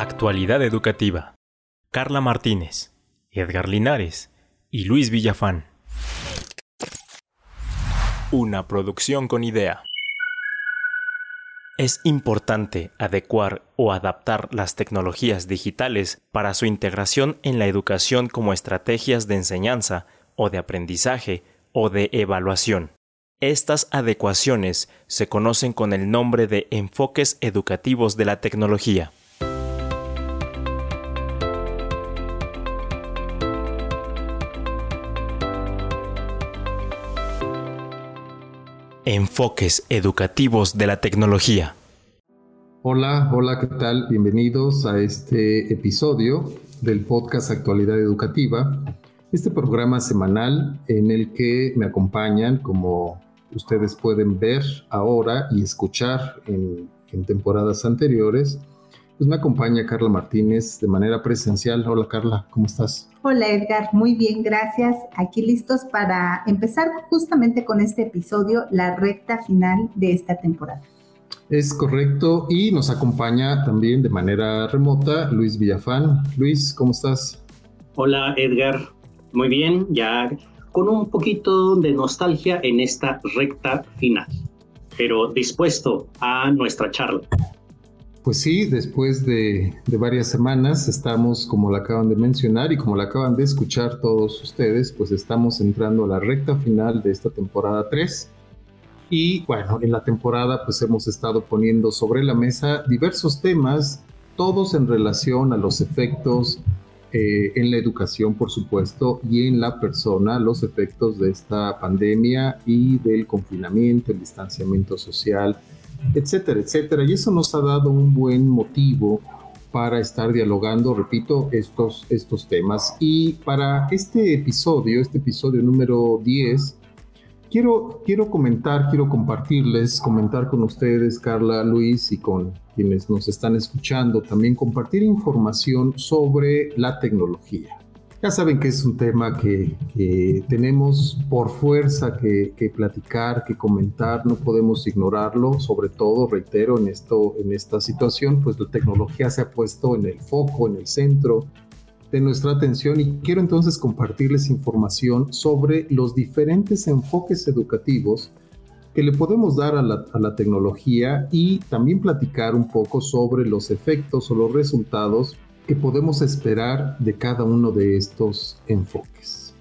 Actualidad Educativa. Carla Martínez, Edgar Linares y Luis Villafán. Una producción con idea. Es importante adecuar o adaptar las tecnologías digitales para su integración en la educación como estrategias de enseñanza o de aprendizaje o de evaluación. Estas adecuaciones se conocen con el nombre de enfoques educativos de la tecnología. Enfoques educativos de la tecnología. Hola, hola, ¿qué tal? Bienvenidos a este episodio del podcast Actualidad Educativa, este programa semanal en el que me acompañan, como ustedes pueden ver ahora y escuchar en, temporadas anteriores, pues me acompaña Carla Martínez de manera presencial. Hola Carla, ¿cómo estás? Hola Edgar, muy bien, gracias. Aquí listos para empezar justamente con este episodio, la recta final de esta temporada. Es correcto y nos acompaña también de manera remota Luis Villafán. Luis, ¿cómo estás? Hola Edgar, muy bien, ya con un poquito de nostalgia en esta recta final, pero dispuesto a nuestra charla. Pues sí, después de, varias semanas estamos, como la acaban de mencionar y como la acaban de escuchar todos ustedes, pues estamos entrando a la recta final de esta temporada 3. Y bueno, en la temporada pues hemos estado poniendo sobre la mesa diversos temas, todos en relación a los efectos eh, en la educación, por supuesto, y en la persona, los efectos de esta pandemia y del confinamiento, el distanciamiento social, etcétera, etcétera. Y eso nos ha dado un buen motivo para estar dialogando, repito, estos, estos temas. Y para este episodio, este episodio número 10, quiero, quiero comentar, quiero compartirles, comentar con ustedes, Carla, Luis, y con quienes nos están escuchando, también compartir información sobre la tecnología. Ya saben que es un tema que, tenemos por fuerza que, platicar, que comentar, no podemos ignorarlo, sobre todo, reitero, en, esto, en esta situación, pues la tecnología se ha puesto en el foco, en el centro de nuestra atención. Y quiero entonces compartirles información sobre los diferentes enfoques educativos que le podemos dar a la, a la tecnología y también platicar un poco sobre los efectos o los resultados que podemos esperar de cada uno de estos enfoques.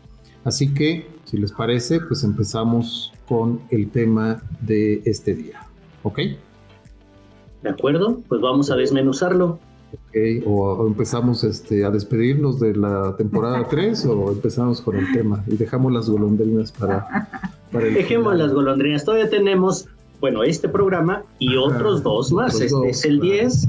Así que, si les parece, pues empezamos con el tema de este día. ¿Ok? De acuerdo, pues vamos a desmenuzarlo. Ok, o, empezamos este, a despedirnos de la temporada 3 o empezamos con el tema y dejamos las golondrinas para, para el Dejemos las golondrinas, todavía tenemos, bueno, este programa y otros dos más. Este es el 10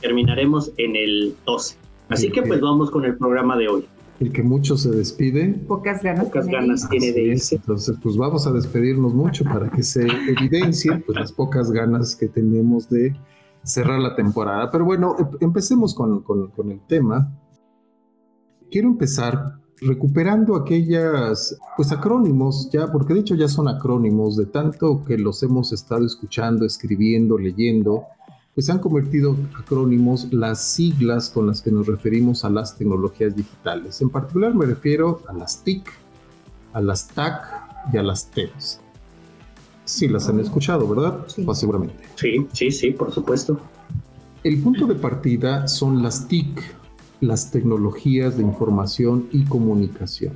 terminaremos en el 12. Así que pues vamos con el programa de hoy. El que mucho se despide. Pocas ganas, Pocas ganas tiene de irse. Entonces, pues vamos a despedirnos mucho para que se evidencie pues, las pocas ganas que tenemos de cerrar la temporada. Pero bueno, em, empecemos con, con, con el tema. Quiero empezar recuperando aquellas, pues acrónimos, ya, porque de hecho ya son acrónimos, de tanto que los hemos estado escuchando, escribiendo, leyendo, pues se han convertido acrónimos las siglas con las que nos referimos a las tecnologías digitales. En particular me refiero a las TIC, a las TAC y a las TEDs. Sí, las han escuchado, ¿verdad? Sí. Pues seguramente. Sí, sí, sí, por supuesto. El punto de partida son las TIC, las tecnologías de información y comunicación.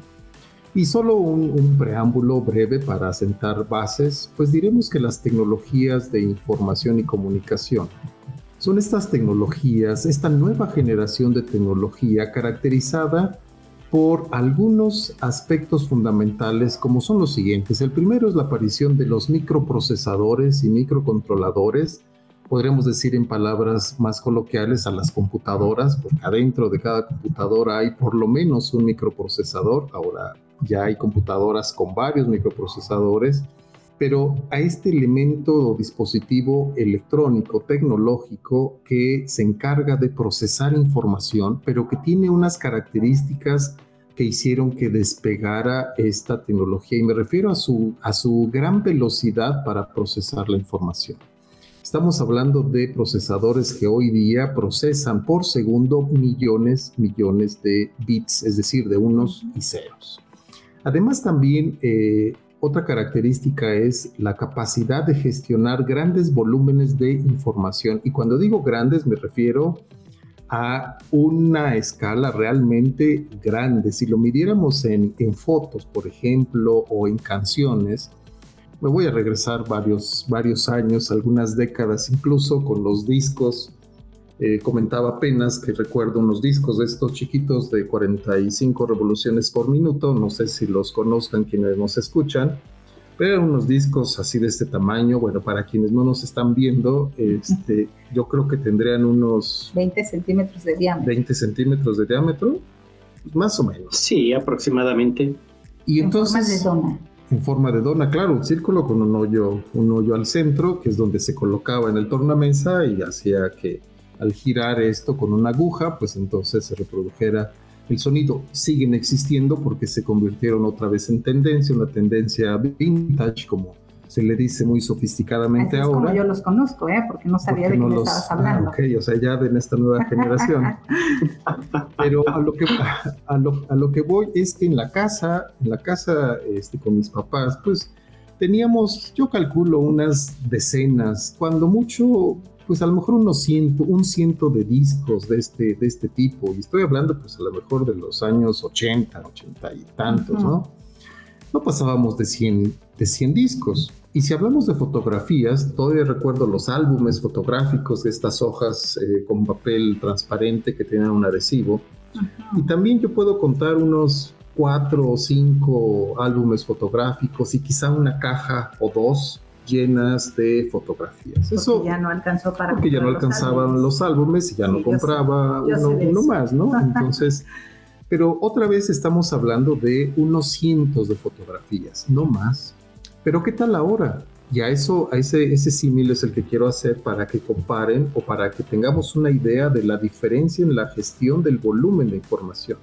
Y solo un, preámbulo breve para sentar bases, pues diremos que las tecnologías de información y comunicación son estas tecnologías, esta nueva generación de tecnología caracterizada por algunos aspectos fundamentales como son los siguientes. El primero es la aparición de los microprocesadores y microcontroladores, podríamos decir en palabras más coloquiales a las computadoras, porque adentro de cada computadora hay por lo menos un microprocesador. Ahora ya hay computadoras con varios microprocesadores, pero a este elemento o dispositivo electrónico, tecnológico, que se encarga de procesar información, pero que tiene unas características que hicieron que despegara esta tecnología. Y me refiero a su, a su gran velocidad para procesar la información. Estamos hablando de procesadores que hoy día procesan por segundo millones, millones de bits, es decir, de unos y ceros. Además también eh, otra característica es la capacidad de gestionar grandes volúmenes de información. Y cuando digo grandes me refiero a una escala realmente grande. Si lo midiéramos en, en fotos, por ejemplo, o en canciones, me voy a regresar varios, varios años, algunas décadas incluso, con los discos. Eh, comentaba apenas que recuerdo unos discos de estos chiquitos de 45 revoluciones por minuto, no sé si los conozcan quienes nos escuchan, pero unos discos así de este tamaño, bueno, para quienes no nos están viendo, este, yo creo que tendrían unos... 20 centímetros de diámetro. 20 centímetros de diámetro, más o menos. Sí, aproximadamente. Y entonces... Forma de dona en forma de dona, claro, un círculo con un hoyo, un hoyo al centro, que es donde se colocaba en el tornamesa y hacía que al girar esto con una aguja, pues entonces se reprodujera el sonido. Siguen existiendo porque se convirtieron otra vez en tendencia, una tendencia vintage, como se le dice muy sofisticadamente es ahora. Como yo los conozco, ¿eh? porque no sabía de qué me estabas ah, hablando. Ah, ok, o sea, ya de esta nueva generación. Pero a lo, que, a, lo, a lo que voy es que en la casa, en la casa este, con mis papás, pues teníamos, yo calculo, unas decenas, cuando mucho, pues a lo mejor unos ciento, un ciento de discos de este, de este tipo. Y estoy hablando, pues a lo mejor de los años 80, 80 y tantos, ¿no? No pasábamos de 100, de 100 discos. Y si hablamos de fotografías, todavía recuerdo los álbumes fotográficos de estas hojas eh, con papel transparente que tenían un adhesivo. Y también yo puedo contar unos cuatro o cinco álbumes fotográficos y quizá una caja o dos llenas de fotografías. Porque Eso ya no alcanzó para porque ya no alcanzaban los álbumes, y ya no compraba uno, más, ¿no? Entonces, pero otra vez estamos hablando de unos cientos de fotografías, no más. Pero ¿qué tal ahora? Y a eso, a ese, ese símil es el que quiero hacer para que comparen o para que tengamos una idea de la diferencia en la gestión del volumen de información.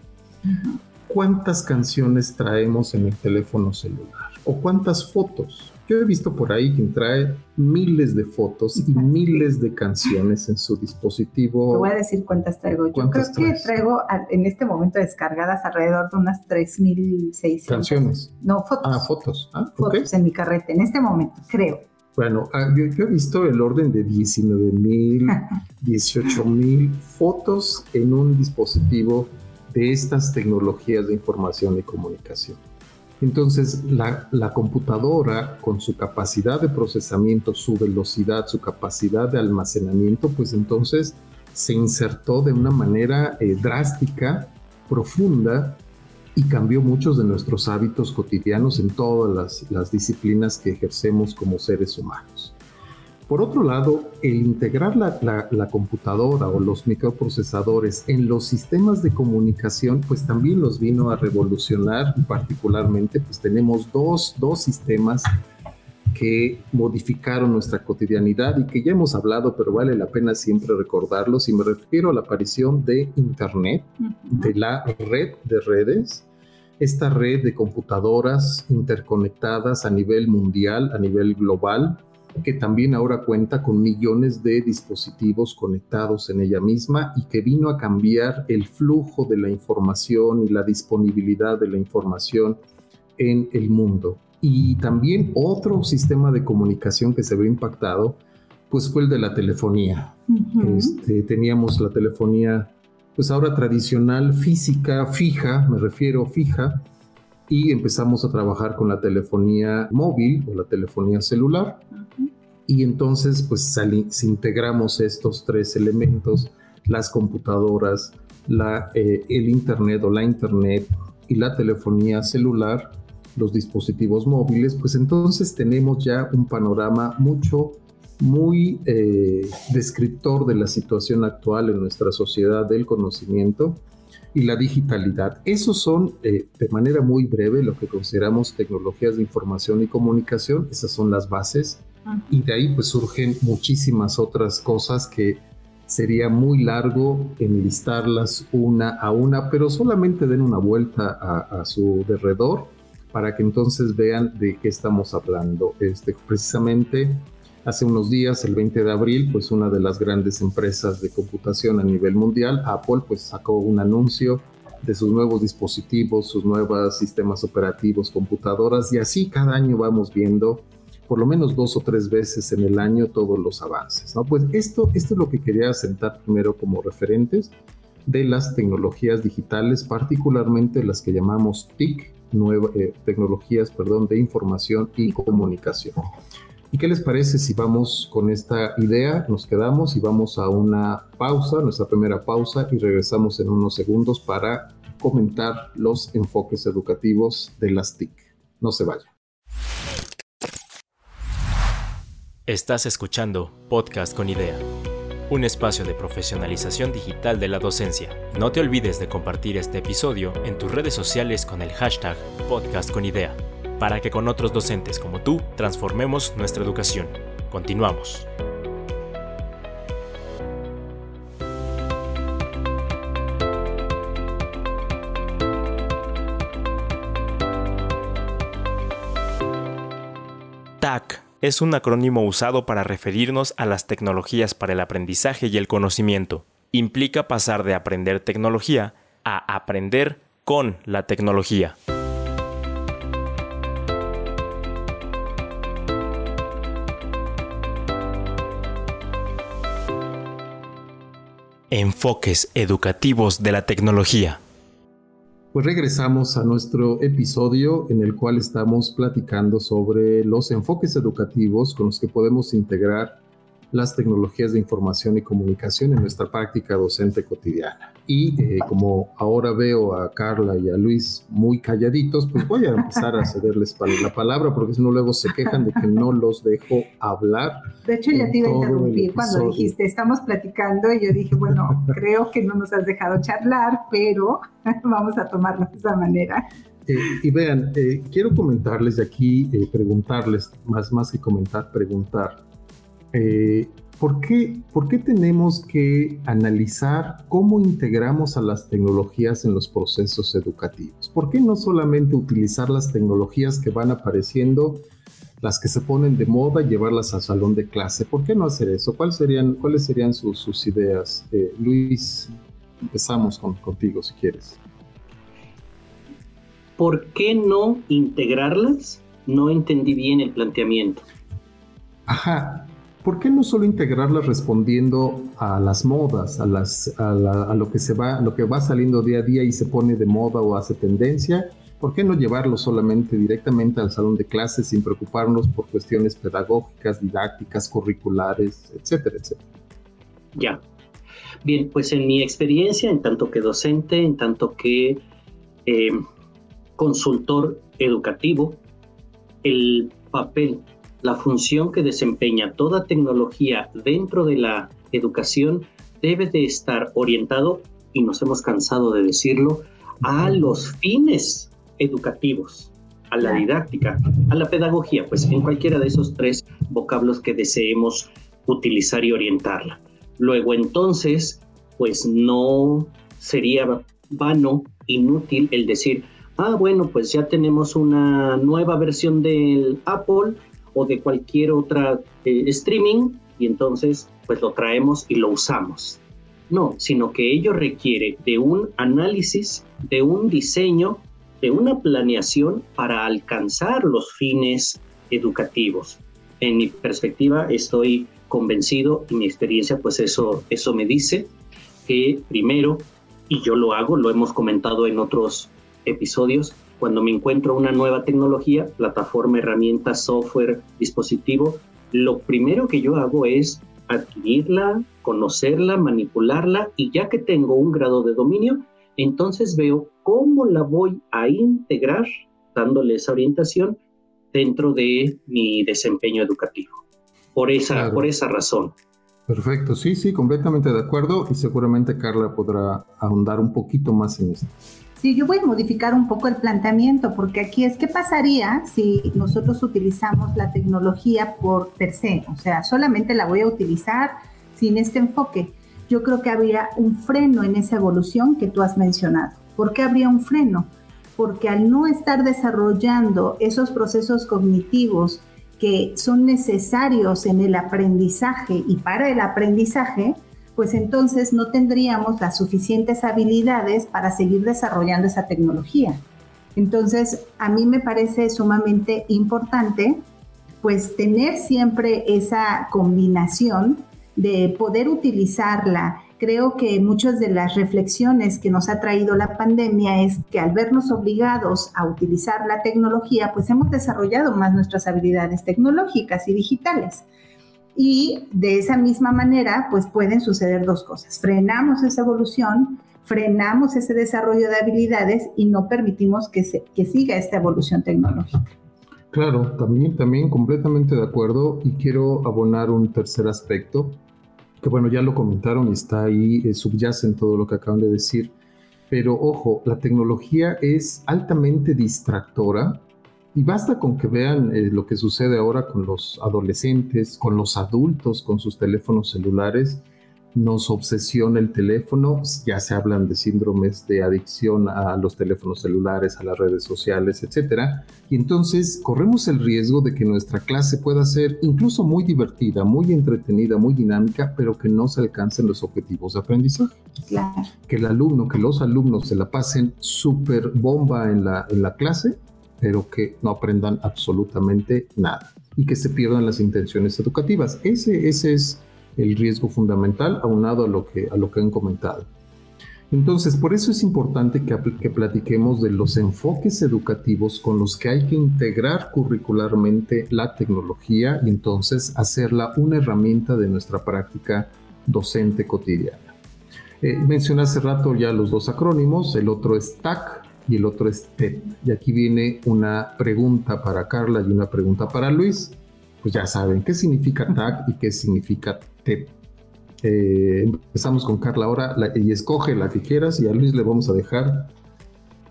¿Cuántas canciones traemos en el teléfono celular? ¿O cuántas fotos? Yo he visto por ahí quien trae miles de fotos y miles de canciones en su dispositivo. Te voy a decir cuántas traigo. Yo creo que traigo en este momento descargadas alrededor de unas 3.600. Canciones. No, fotos. Ah, fotos. Ah, fotos en mi carrete, en este momento, creo. Bueno, ah, yo, he visto el orden de 19 mil, 18 mil fotos en un dispositivo de estas tecnologías de información y comunicación. Entonces, la, computadora, con su capacidad de procesamiento, su velocidad, su capacidad de almacenamiento, pues entonces se insertó de una manera eh, drástica, profunda, y cambió muchos de nuestros hábitos cotidianos en todas las disciplinas que ejercemos como seres humanos. Por otro lado, el integrar la, computadora o los microprocesadores en los sistemas de comunicación, pues también los vino a revolucionar particularmente pues tenemos dos, dos sistemas que modificaron nuestra cotidianidad y que ya hemos hablado, pero vale la pena siempre recordarlos. Y me refiero a la aparición de Internet, de la red de redes, esta red de computadoras interconectadas a nivel mundial, a nivel global, que también ahora cuenta con millones de dispositivos conectados en ella misma y que vino a cambiar el flujo de la información y la disponibilidad de la información en el mundo. Y también otro sistema de comunicación que se ve impactado, pues fue el de la telefonía. Este, teníamos la telefonía, pues ahora tradicional, física, fija, me refiero fija, y empezamos a trabajar con la telefonía móvil o la telefonía celular. Y entonces, pues si integramos estos tres elementos, las computadoras, la, eh, el Internet o la Internet y la telefonía celular, los dispositivos móviles, pues entonces tenemos ya un panorama mucho, muy eh, descriptor de la situación actual en nuestra sociedad del conocimiento y la digitalidad. Esos son, eh, de manera muy breve, lo que consideramos tecnologías de información y comunicación. Esas son las bases. Y de ahí pues surgen muchísimas otras cosas que sería muy largo enlistarlas una a una, pero solamente den una vuelta a, su derredor para que entonces vean de qué estamos hablando. Este, precisamente Hace unos días, el 20 de abril, pues una de las grandes empresas de computación a nivel mundial, Apple, pues sacó un anuncio de sus nuevos dispositivos, sus nuevos sistemas operativos, computadoras, y así cada año vamos viendo por lo menos dos o tres veces en el año todos los avances. ¿no? Pues esto, esto es lo que quería sentar primero como referentes de las tecnologías digitales, particularmente las que llamamos TIC, nueva, eh, tecnologías perdón, de información y comunicación. ¿Y qué les parece si vamos con esta idea? Nos quedamos y vamos a una pausa, nuestra primera pausa, y regresamos en unos segundos para comentar los enfoques educativos de las TIC. No se vaya. Estás escuchando Podcast con Idea, un espacio de profesionalización digital de la docencia. No te olvides de compartir este episodio en tus redes sociales con el hashtag Podcast con Idea para que con otros docentes como tú transformemos nuestra educación. Continuamos. TAC es un acrónimo usado para referirnos a las tecnologías para el aprendizaje y el conocimiento. Implica pasar de aprender tecnología a aprender con la tecnología. Enfoques educativos de la tecnología. Pues regresamos a nuestro episodio en el cual estamos platicando sobre los enfoques educativos con los que podemos integrar las tecnologías de información y comunicación en nuestra práctica docente cotidiana. Y eh, como ahora veo a Carla y a Luis muy calladitos, pues voy a empezar a cederles la palabra porque si no luego se quejan de que no los dejo hablar. De hecho, ya te iba a interrumpir cuando dijiste, estamos platicando y yo dije, bueno, creo que no nos has dejado charlar, pero vamos a tomarlo de esa manera. Eh, y vean, eh, quiero comentarles de aquí, preguntarles, más, más que comentar, preguntar eh, ¿por, qué, ¿por qué tenemos que analizar cómo integramos a las tecnologías en los procesos educativos? ¿Por qué no solamente utilizar las tecnologías que van apareciendo, las que se ponen de moda, llevarlas al salón de clase? ¿Por qué no hacer eso? ¿Cuáles serían, cuáles serían sus, sus ideas? Eh, Luis, empezamos con, contigo si quieres. ¿Por qué no integrarlas? No entendí bien el planteamiento. Ajá, ¿por qué no solo integrarlas respondiendo a las modas, a, las, a, lo, que se va, lo que va saliendo día a día y se pone de moda o hace tendencia? ¿Por qué no llevarlo solamente directamente al salón de clases sin preocuparnos por cuestiones pedagógicas, didácticas, curriculares, etcétera, etcétera? Ya. Bien, pues en mi experiencia, en tanto que docente, en tanto que eh, consultor educativo, el papel la función que desempeña toda tecnología dentro de la educación debe de estar orientado, y nos hemos cansado de decirlo, a los fines educativos, a la didáctica, a la pedagogía, pues en cualquiera de esos tres vocablos que deseemos utilizar y orientarla. Luego entonces, pues no sería vano, inútil el decir, ah, bueno, pues ya tenemos una nueva versión del Apple, o de cualquier otra eh, streaming y entonces pues lo traemos y lo usamos. No, sino que ello requiere de un análisis, de un diseño, de una planeación para alcanzar los fines educativos. En mi perspectiva estoy convencido y mi experiencia pues eso, eso me dice que primero, y yo lo hago, lo hemos comentado en otros episodios, cuando me encuentro una nueva tecnología, plataforma, herramienta, software, dispositivo, lo primero que yo hago es adquirirla, conocerla, manipularla y ya que tengo un grado de dominio, entonces veo cómo la voy a integrar, dándole esa orientación dentro de mi desempeño educativo. Por esa, por esa razón. Perfecto, sí, sí, completamente de acuerdo y seguramente Carla podrá ahondar un poquito más en esto. Sí, yo voy a modificar un poco el planteamiento, porque aquí es qué pasaría si nosotros utilizamos la tecnología por per se, o sea, solamente la voy a utilizar sin este enfoque. Yo creo que habría un freno en esa evolución que tú has mencionado. ¿Por qué habría un freno? Porque al no estar desarrollando esos procesos cognitivos que son necesarios en el aprendizaje y para el aprendizaje, pues entonces no tendríamos las suficientes habilidades para seguir desarrollando esa tecnología. Entonces, a mí me parece sumamente importante pues tener siempre esa combinación de poder utilizarla. Creo que muchas de las reflexiones que nos ha traído la pandemia es que al vernos obligados a utilizar la tecnología, pues hemos desarrollado más nuestras habilidades tecnológicas y digitales. Y de esa misma manera, pues pueden suceder dos cosas. Frenamos esa evolución, frenamos ese desarrollo de habilidades y no permitimos que, se, que siga esta evolución tecnológica. Claro, también, también completamente de acuerdo y quiero abonar un tercer aspecto, que bueno, ya lo comentaron y está ahí, eh, subyace en todo lo que acaban de decir, pero ojo, la tecnología es altamente distractora y basta con que vean eh, lo que sucede ahora con los adolescentes, con los adultos, con sus teléfonos celulares, nos obsesiona el teléfono, ya se hablan de síndromes de adicción a los teléfonos celulares, a las redes sociales, etcétera, y entonces corremos el riesgo de que nuestra clase pueda ser incluso muy divertida, muy entretenida, muy dinámica, pero que no se alcancen los objetivos de aprendizaje. Claro. Que el alumno, que los alumnos se la pasen súper bomba en la, en la clase, pero que no aprendan absolutamente nada y que se pierdan las intenciones educativas. Ese, ese es el riesgo fundamental aunado a lo que, a lo que han comentado. Entonces, por eso es importante que, que, platiquemos de los enfoques educativos con los que hay que integrar curricularmente la tecnología y entonces hacerla una herramienta de nuestra práctica docente cotidiana. Eh, mencioné hace rato ya los dos acrónimos, el otro es TAC y el otro es TED. Y aquí viene una pregunta para Carla y una pregunta para Luis. Pues ya saben qué significa TAC y qué significa eh, empezamos con Carla ahora y escoge la que quieras y a Luis le vamos a dejar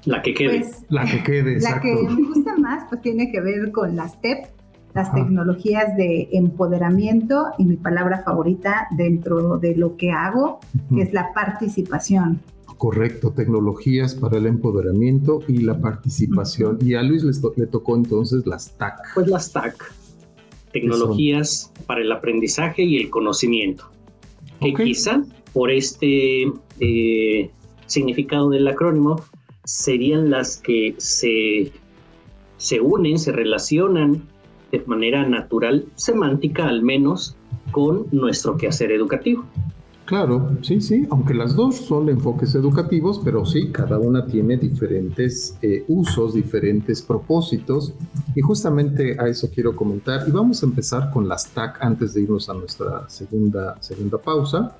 la que quede. Pues, la que quede, La que me gusta más pues tiene que ver con las TEP, las tecnologías de empoderamiento y mi palabra favorita dentro de lo que hago, que es la participación. Correcto, tecnologías para el empoderamiento y la participación. Y a Luis le, tocó entonces las TAC. Pues las TAC tecnologías para el aprendizaje y el conocimiento, que quizá por este eh, significado del acrónimo serían las que se, se unen, se relacionan de manera natural, semántica al menos, con nuestro quehacer educativo. Claro, sí, sí, aunque las dos son enfoques educativos, pero sí, cada una tiene diferentes eh, usos, diferentes propósitos, y justamente a eso quiero comentar. Y vamos a empezar con las TAC antes de irnos a nuestra segunda, segunda pausa.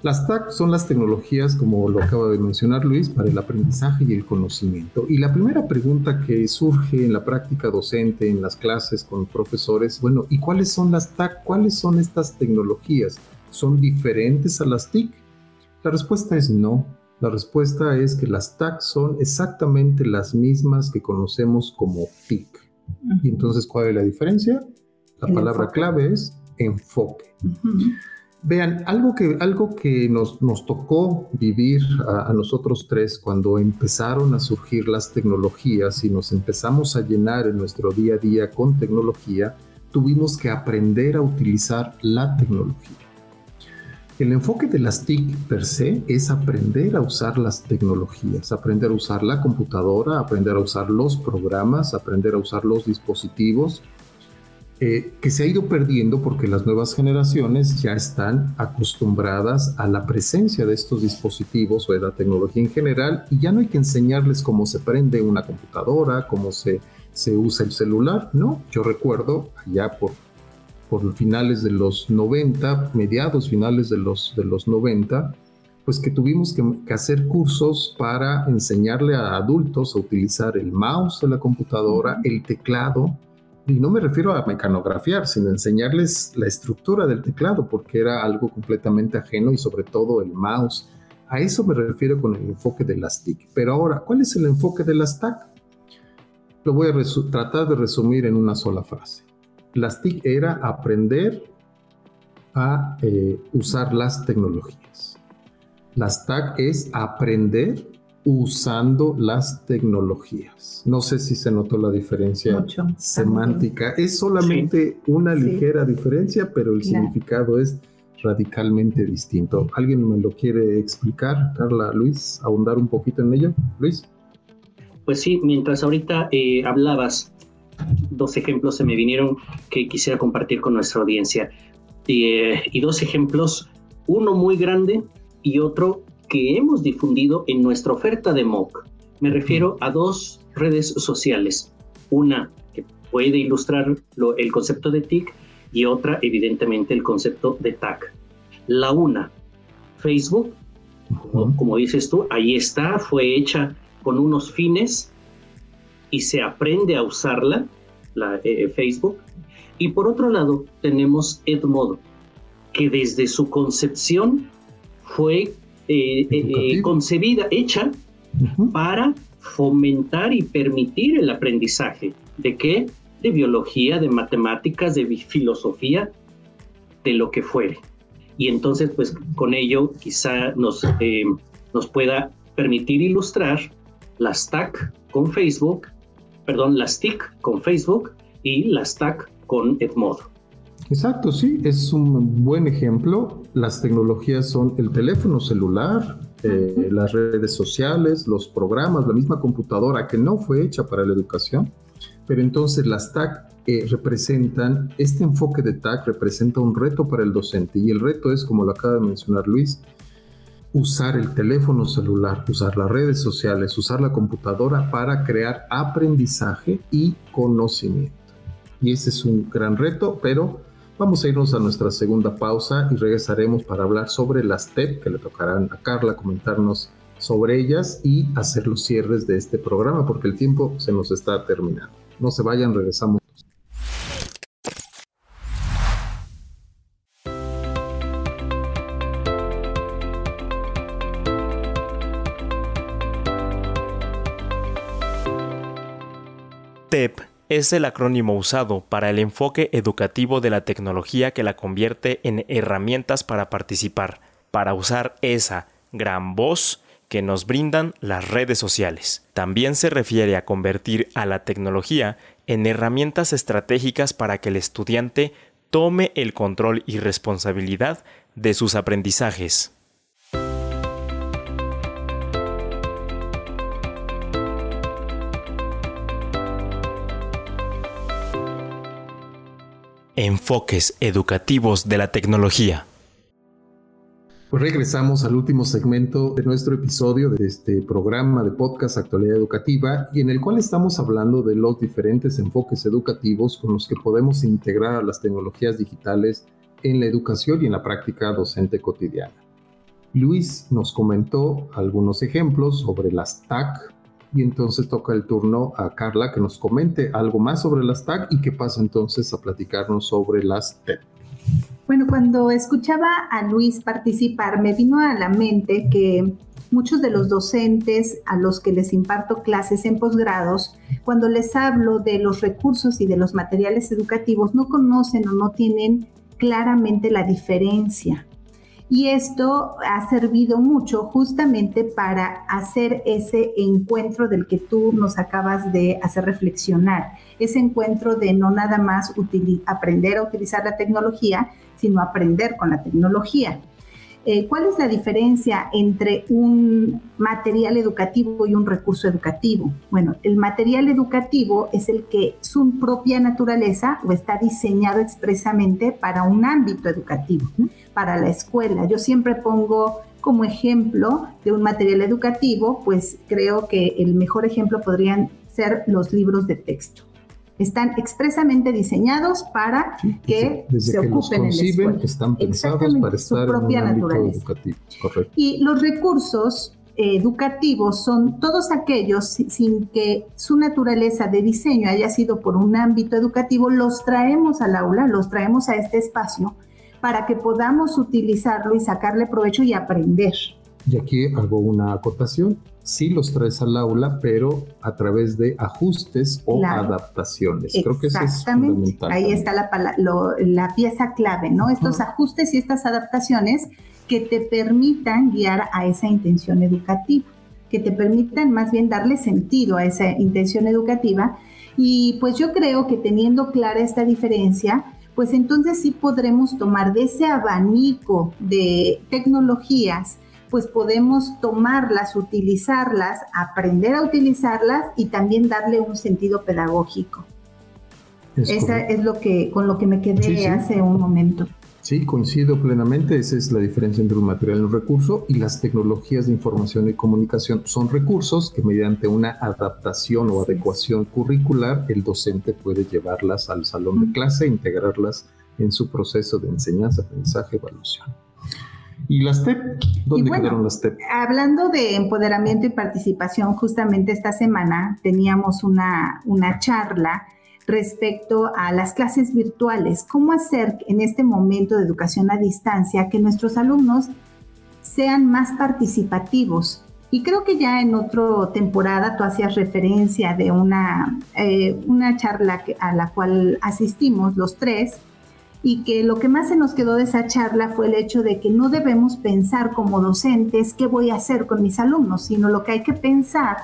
Las TAC son las tecnologías, como lo acaba de mencionar Luis, para el aprendizaje y el conocimiento. Y la primera pregunta que surge en la práctica docente, en las clases con profesores, bueno, ¿y cuáles son las TAC? ¿Cuáles son estas tecnologías? ¿Son diferentes a las TIC? La respuesta es no. La respuesta es que las TAC son exactamente las mismas que conocemos como TIC. Y entonces, ¿cuál es la diferencia? La palabra clave es enfoque. Vean, algo que, algo que nos, nos tocó vivir a, a, nosotros tres cuando empezaron a surgir las tecnologías y nos empezamos a llenar en nuestro día a día con tecnología, tuvimos que aprender a utilizar la tecnología. El enfoque de las TIC per se es aprender a usar las tecnologías, aprender a usar la computadora, aprender a usar los programas, aprender a usar los dispositivos, eh, que se ha ido perdiendo porque las nuevas generaciones ya están acostumbradas a la presencia de estos dispositivos o de la tecnología en general y ya no hay que enseñarles cómo se prende una computadora, cómo se, se usa el celular, ¿no? Yo recuerdo allá por por finales de los 90, mediados finales de los, de los 90, pues que tuvimos que, hacer cursos para enseñarle a adultos a utilizar el mouse de la computadora, el teclado, y no me refiero a mecanografiar, sino enseñarles la estructura del teclado, porque era algo completamente ajeno y sobre todo el mouse. A eso me refiero con el enfoque de las TIC. Pero ahora, ¿cuál es el enfoque de las TAC? Lo voy a tratar de resumir en una sola frase. Las TIC era aprender a eh, usar las tecnologías. Las TAC es aprender usando las tecnologías. No sé si se notó la diferencia semántica. Es solamente una ligera diferencia, pero el significado es radicalmente distinto. ¿Alguien me lo quiere explicar, Carla, Luis? Ahondar un poquito en ello, Luis. Pues sí, mientras ahorita eh, hablabas, dos ejemplos se me vinieron que quisiera compartir con nuestra audiencia. Eh, y dos ejemplos, uno muy grande y otro que hemos difundido en nuestra oferta de MOOC. Me refiero a dos redes sociales. Una que puede ilustrar el concepto de TIC y otra, evidentemente, el concepto de TAC. La una, Facebook, como, dices tú, ahí está, fue hecha con unos fines y se aprende a usarla, la eh, Facebook. Y por otro lado, tenemos Edmodo, que desde su concepción fue eh, eh, concebida, hecha para fomentar y permitir el aprendizaje. ¿De qué? De biología, de matemáticas, de filosofía, de lo que fuere. Y entonces, pues con ello quizá nos, nos pueda permitir ilustrar las TAC con Facebook, perdón, las TIC con Facebook y las TAC con Edmodo. Exacto, sí, es un buen ejemplo. Las tecnologías son el teléfono celular, eh, las redes sociales, los programas, la misma computadora que no fue hecha para la educación, pero entonces las TAC eh, representan, este enfoque de TAC representa un reto para el docente y el reto es, como lo acaba de mencionar Luis, usar el teléfono celular, usar las redes sociales, usar la computadora para crear aprendizaje y conocimiento. Y ese es un gran reto, pero Vamos a irnos a nuestra segunda pausa y regresaremos para hablar sobre las TEP que le tocarán a Carla comentarnos sobre ellas y hacer los cierres de este programa porque el tiempo se nos está terminando. No se vayan, regresamos. TEP es el acrónimo usado para el enfoque educativo de la tecnología que la convierte en herramientas para participar, para usar esa gran voz que nos brindan las redes sociales. También se refiere a convertir a la tecnología en herramientas estratégicas para que el estudiante tome el control y responsabilidad de sus aprendizajes. Enfoques educativos de la tecnología. Pues regresamos al último segmento de nuestro episodio de este programa de podcast Actualidad Educativa y en el cual estamos hablando de los diferentes enfoques educativos con los que podemos integrar a las tecnologías digitales en la educación y en la práctica docente cotidiana. Luis nos comentó algunos ejemplos sobre las TAC, y entonces toca el turno a Carla que nos comente algo más sobre las TAC y que pasa entonces a platicarnos sobre las TEP. Bueno, cuando escuchaba a Luis participar, me vino a la mente que muchos de los docentes a los que les imparto clases en posgrados, cuando les hablo de los recursos y de los materiales educativos, no conocen o no tienen claramente la diferencia y esto ha servido mucho justamente para hacer ese encuentro del que tú nos acabas de hacer reflexionar, ese encuentro de no nada más aprender a utilizar la tecnología, sino aprender con la tecnología. Eh, ¿Cuál es la diferencia entre un material educativo y un recurso educativo? Bueno, el material educativo es el que su propia naturaleza o está diseñado expresamente para un ámbito educativo, para la escuela. Yo siempre pongo como ejemplo de un material educativo, pues creo que el mejor ejemplo podrían ser los libros de texto están expresamente diseñados para que se ocupen en la escuela. Están pensados para estar su propia en naturaleza. Educativo. Correcto. Y los recursos educativos son todos aquellos sin que su naturaleza de diseño haya sido por un ámbito educativo, los traemos al aula, los traemos a este espacio para que podamos utilizarlo y sacarle provecho y aprender. Y aquí hago una acotación sí los traes al aula, pero a través de ajustes o adaptaciones. Creo que eso es fundamental. Ahí está la, la, pieza clave, ¿no? Estos ajustes y estas adaptaciones que te permitan guiar a esa intención educativa. que te permitan más bien darle sentido a esa intención educativa. Y pues yo creo que teniendo clara esta diferencia, pues entonces sí podremos tomar de ese abanico de tecnologías, pues podemos tomarlas, utilizarlas, aprender a utilizarlas y también darle un sentido pedagógico. Esa es lo que con lo que me quedé hace un momento. Sí, coincido plenamente. Esa es la diferencia entre un material y un recurso y las tecnologías de información y comunicación son recursos que mediante una adaptación o adecuación curricular el docente puede llevarlas al salón de clase e integrarlas en su proceso de enseñanza, aprendizaje, evaluación. ¿Y las TEP? ¿Dónde quedaron las TEP? Hablando de empoderamiento y participación, justamente esta semana teníamos una, una charla respecto a las clases virtuales. ¿Cómo hacer en este momento de educación a distancia que nuestros alumnos sean más participativos? Y creo que ya en otra temporada tú hacías referencia de una, eh, una charla a la cual asistimos los tres y que lo que más se nos quedó de esa charla fue el hecho de que no debemos pensar como docentes qué voy a hacer con mis alumnos, sino lo que hay que pensar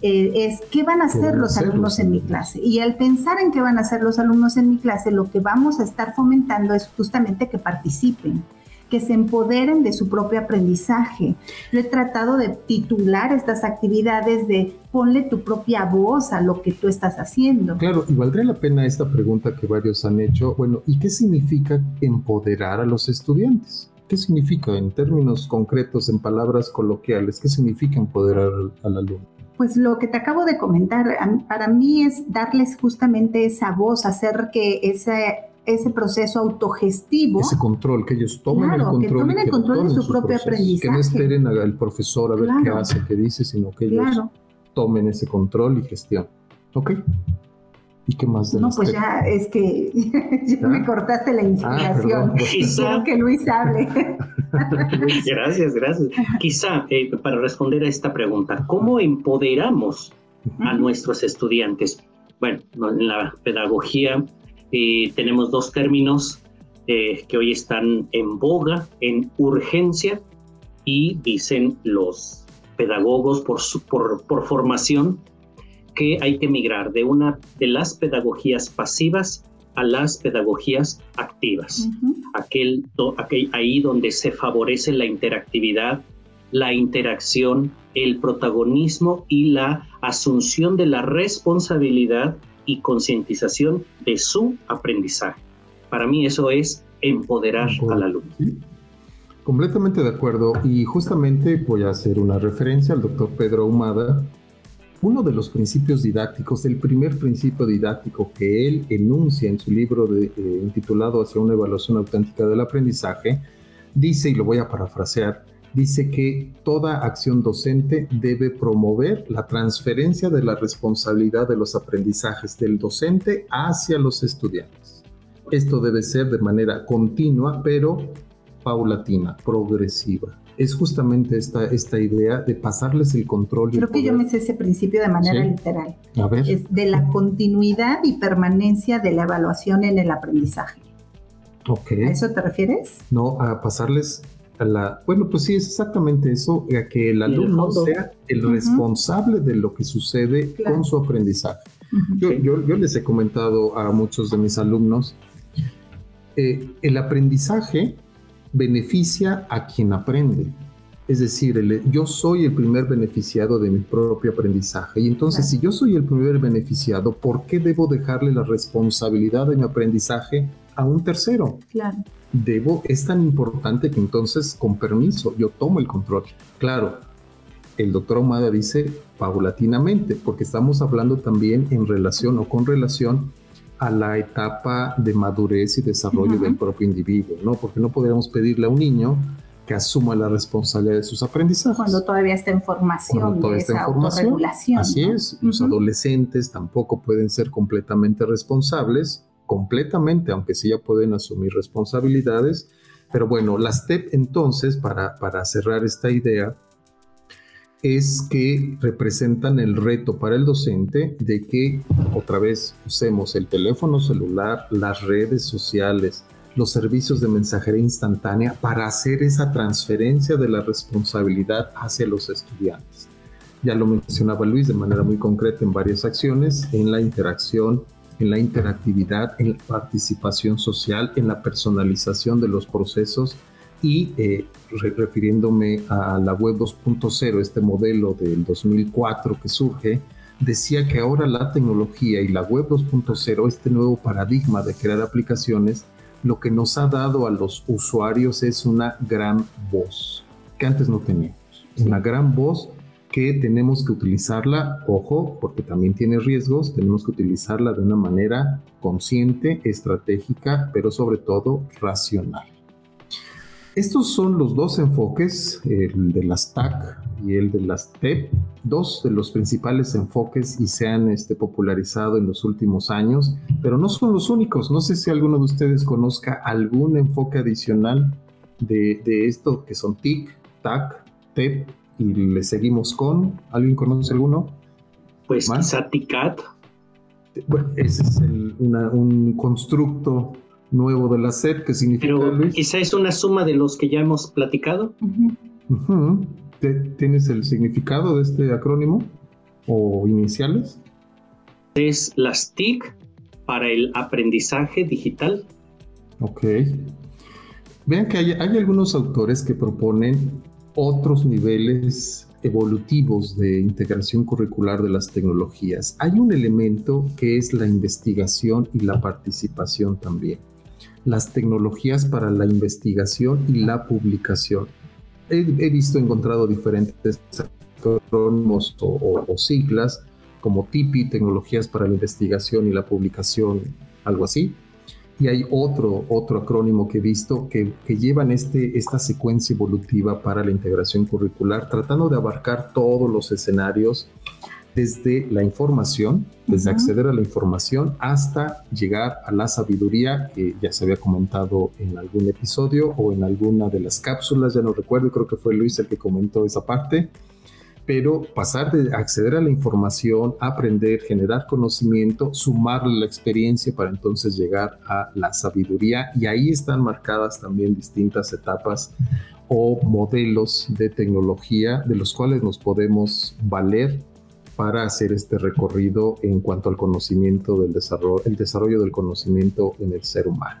eh, es qué van a hacer los alumnos en mi clase. Y al pensar en qué van a hacer los alumnos en mi clase, lo que vamos a estar fomentando es justamente que participen, que se empoderen de su propio aprendizaje. Yo he tratado de titular estas actividades de ponle tu propia voz a lo que tú estás haciendo. Claro, y valdría la pena esta pregunta que varios han hecho. Bueno, ¿y qué significa empoderar a los estudiantes? ¿Qué significa en términos concretos, en palabras coloquiales, qué significa empoderar al alumno? pues lo que te acabo de comentar, para mí es darles justamente esa voz, hacer que ese, ese proceso autogestivo. Ese control, que ellos tomen el control. Que tomen el control de su propio aprendizaje. Que no esperen al profesor a ver qué hace, qué dice, sino que ellos tomen ese control y gestión. ¿Ok? ¿Y qué más de No, pues ya es que ya me cortaste la ah, inspiración. Quiero que Luis hable. gracias, gracias. Quizá eh, para responder a esta pregunta, ¿cómo empoderamos a nuestros estudiantes? Bueno, en la pedagogía eh, tenemos dos términos eh, que hoy están en boga, en urgencia, y dicen los pedagogos por, por, por formación que hay que migrar de una de las pedagogías pasivas a las pedagogías activas. aquel, ahí donde se favorece la interactividad, la interacción, el protagonismo y la asunción de la responsabilidad y concientización de su aprendizaje. Para mí eso es empoderar al alumno. Completamente de acuerdo y justamente voy a hacer una referencia al doctor Pedro Ahumada, uno de los principios didácticos, el primer principio didáctico que él enuncia en su libro de, eh, intitulado Hacia una evaluación auténtica del aprendizaje, dice, y lo voy a parafrasear, dice que toda acción docente debe promover la transferencia de la responsabilidad de los aprendizajes del docente hacia los estudiantes. Esto debe ser de manera continua, pero paulatina, progresiva es justamente esta, esta idea de pasarles el control. Creo que yo me sé ese principio de manera literal. A ver. Es de la continuidad y permanencia de la evaluación en el aprendizaje. Ok. ¿A eso te refieres? No, a pasarles a la... Bueno, pues sí, es exactamente eso, a que el alumno sea el responsable de lo que sucede con su aprendizaje. yo, yo, les he comentado a muchos de mis alumnos, eh, el aprendizaje beneficia a quien aprende. Es decir, yo soy el primer beneficiado de mi propio aprendizaje. Y entonces, si yo soy el primer beneficiado, ¿por qué debo dejarle la responsabilidad de mi aprendizaje a un tercero? Claro. Debo, es tan importante que entonces, con permiso, yo tomo el control. Claro, el doctor Omada dice paulatinamente, porque estamos hablando también en relación o con relación a la etapa de madurez y desarrollo del propio individuo, ¿no? Porque no podríamos pedirle a un niño que asuma la responsabilidad de sus aprendizajes. Cuando todavía está en formación, de esa autorregulación. Así es, los adolescentes tampoco pueden ser completamente responsables, completamente, aunque sí ya pueden asumir responsabilidades. Pero bueno, las TEP entonces, para, para cerrar esta idea, es que representan el reto para el docente de que otra vez usemos el teléfono celular, las redes sociales, los servicios de mensajería instantánea para hacer esa transferencia de la responsabilidad hacia los estudiantes. ya lo mencionaba Luis de manera muy concreta en varias acciones, en la interacción, en la interactividad, en la participación social, en la personalización de los procesos y eh, refiriéndome a la web 2.0, este modelo del 2004 que surge, decía que ahora la tecnología y la web 2.0, este nuevo paradigma de crear aplicaciones, lo que nos ha dado a los usuarios es una gran voz, que antes no teníamos. Una gran voz que tenemos que utilizarla, ojo, porque también tiene riesgos, tenemos que utilizarla de una manera consciente, estratégica, pero sobre todo racional. Estos son los dos enfoques, el de las TAC y el de las TEP, dos de los principales enfoques y se han este, popularizado en los últimos años, pero no son los únicos. No sé si alguno de ustedes conozca algún enfoque adicional de, esto que son TIC, TAC, TEP y le seguimos con. ¿Alguien conoce alguno? Pues quizá TICAT. Bueno, ese es un constructo nuevo de la SEP, que significa, Pero quizá es una suma de los que ya hemos platicado. ¿Tienes el significado de este acrónimo o iniciales? Es las TIC para el aprendizaje digital. Ok. Vean que hay, hay algunos autores que proponen otros niveles evolutivos de integración curricular de las tecnologías. Hay un elemento que es la investigación y la participación también las tecnologías para la investigación y la publicación. He, visto, encontrado diferentes acrónimos o, siglas como TIPI, Tecnologías para la Investigación y la Publicación, algo así. Y hay otro, otro acrónimo que he visto que, que llevan este, esta secuencia evolutiva para la integración curricular, tratando de abarcar todos los escenarios desde la información, desde acceder a la información hasta llegar a la sabiduría, que ya se había comentado en algún episodio o en alguna de las cápsulas, ya no recuerdo, creo que fue Luis el que comentó esa parte, pero pasar de acceder a la información, aprender, generar conocimiento, sumarle la experiencia para entonces llegar a la sabiduría y ahí están marcadas también distintas etapas o modelos de tecnología de los cuales nos podemos valer para hacer este recorrido en cuanto al conocimiento del desarrollo, el desarrollo del conocimiento en el ser humano.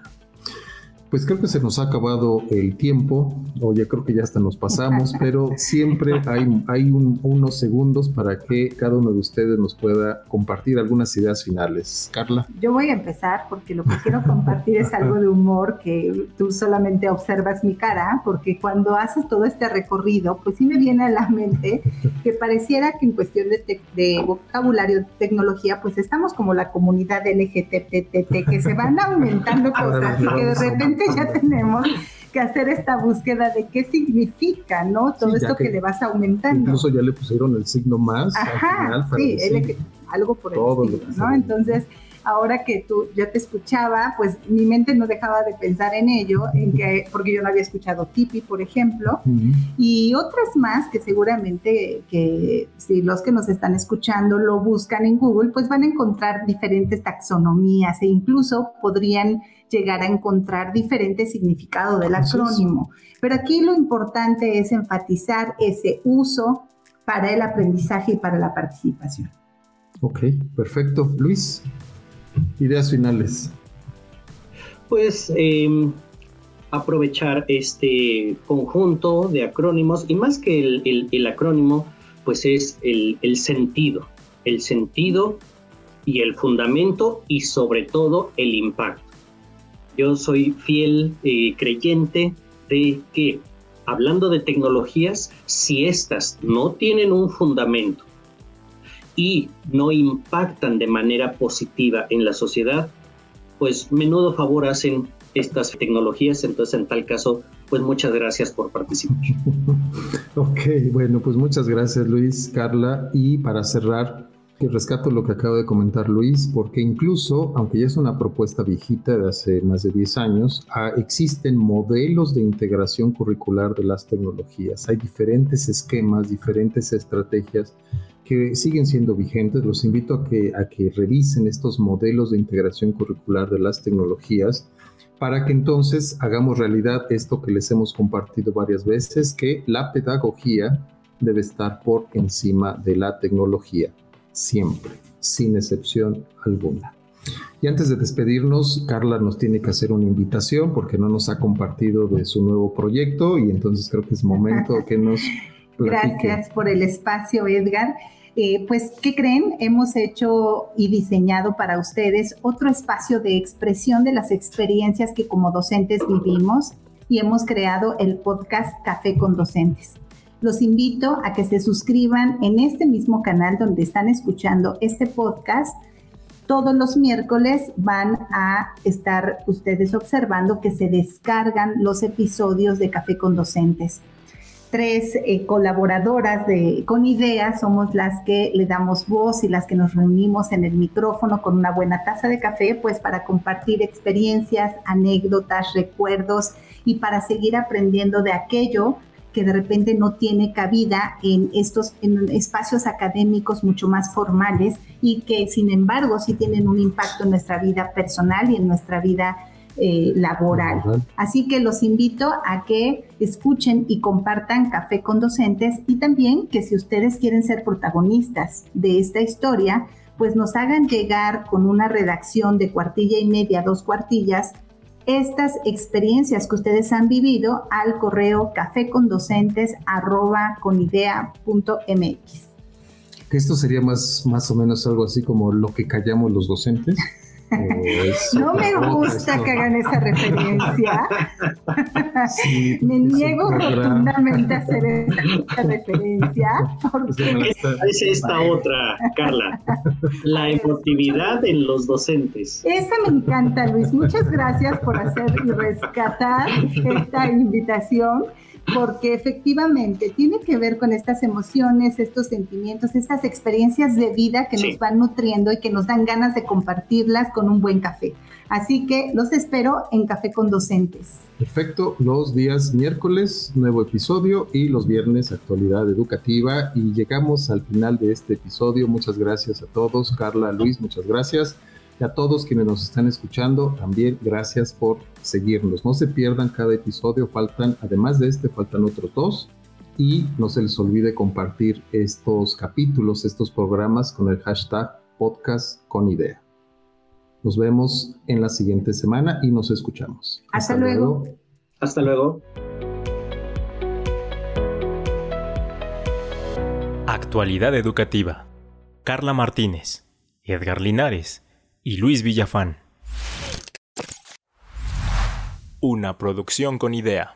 Pues creo que se nos ha acabado el tiempo, o ya creo que ya hasta nos pasamos, pero siempre hay, hay unos segundos para que cada uno de ustedes nos pueda compartir algunas ideas finales. Carla. Yo voy a empezar porque lo que quiero compartir es algo de humor que tú solamente observas mi cara, porque cuando haces todo este recorrido, pues sí me viene a la mente que pareciera que en cuestión de, de vocabulario, de tecnología, pues estamos como la comunidad LGTBT, que se van aumentando cosas y que de repente ya tenemos que hacer esta búsqueda de qué significa, ¿no? Todo esto que, le vas aumentando. Incluso ya le pusieron el signo más Ajá, sí, algo por el estilo, ¿no? Entonces, ahora que tú ya te escuchaba, pues mi mente no dejaba de pensar en ello, en que, porque yo no había escuchado Tipi, por ejemplo, y otras más que seguramente que si los que nos están escuchando lo buscan en Google, pues van a encontrar diferentes taxonomías e incluso podrían llegar a encontrar diferentes significados del acrónimo. Pero aquí lo importante es enfatizar ese uso para el aprendizaje y para la participación. Ok, perfecto. Luis, ideas finales. Pues em, aprovechar este conjunto de acrónimos y más que el, acrónimo, pues es el, el sentido, el sentido y el fundamento y sobre todo el impacto. Yo soy fiel eh, creyente de que hablando de tecnologías, si éstas no tienen un fundamento y no impactan de manera positiva en la sociedad, pues menudo favor hacen estas tecnologías. Entonces, en tal caso, pues muchas gracias por participar. ok, bueno, pues muchas gracias Luis, Carla. Y para cerrar, rescato lo que acaba de comentar Luis, porque incluso, aunque ya es una propuesta viejita de hace más de 10 años, ah, existen modelos de integración curricular de las tecnologías. Hay diferentes esquemas, diferentes estrategias que siguen siendo vigentes. Los invito a que, a que revisen estos modelos de integración curricular de las tecnologías para que entonces hagamos realidad esto que les hemos compartido varias veces, que la pedagogía debe estar por encima de la tecnología, siempre, sin excepción alguna. Y antes de despedirnos, Carla nos tiene que hacer una invitación porque no nos ha compartido de su nuevo proyecto y entonces creo que es momento que nos... Gracias por el espacio, Edgar. Eh, pues, ¿qué creen? Hemos hecho y diseñado para ustedes otro espacio de expresión de las experiencias que como docentes vivimos y hemos creado el podcast Café con Docentes. Los invito a que se suscriban en este mismo canal donde están escuchando este podcast. Todos los miércoles van a estar ustedes observando que se descargan los episodios de Café con Docentes tres eh, colaboradoras de, con ideas somos las que le damos voz y las que nos reunimos en el micrófono con una buena taza de café, pues para compartir experiencias, anécdotas, recuerdos y para seguir aprendiendo de aquello que de repente no tiene cabida en estos en espacios académicos mucho más formales y que sin embargo sí tienen un impacto en nuestra vida personal y en nuestra vida eh, laboral. Así que los invito a que escuchen y compartan Café con Docentes y también que si ustedes quieren ser protagonistas de esta historia, pues nos hagan llegar con una redacción de cuartilla y media, dos cuartillas, estas experiencias que ustedes han vivido al correo cafécondocentes.conidea.mx. Esto sería más, más o menos algo así como lo que callamos los docentes. No me gusta que hagan esa referencia. me niego rotundamente a hacer esa referencia. Porque... Es esta otra, Carla. La emotividad en los docentes. Esa me encanta, Luis. Muchas gracias por hacer y rescatar esta invitación porque efectivamente tiene que ver con estas emociones, estos sentimientos, estas experiencias de vida que nos van nutriendo y que nos dan ganas de compartirlas con un buen café. Así que los espero en Café con Docentes. Perfecto, los días miércoles, nuevo episodio y los viernes actualidad educativa. Y llegamos al final de este episodio. Muchas gracias a todos. Carla, Luis, muchas gracias. Y a todos quienes nos están escuchando, también gracias por seguirnos. No se pierdan cada episodio, faltan, además de este, faltan otros dos. Y no se les olvide compartir estos capítulos, estos programas con el hashtag podcast con idea. Nos vemos en la siguiente semana y nos escuchamos. Hasta, luego. Hasta luego. Actualidad educativa. Carla Martínez, Edgar Linares y Luis Villafán. Una producción con idea.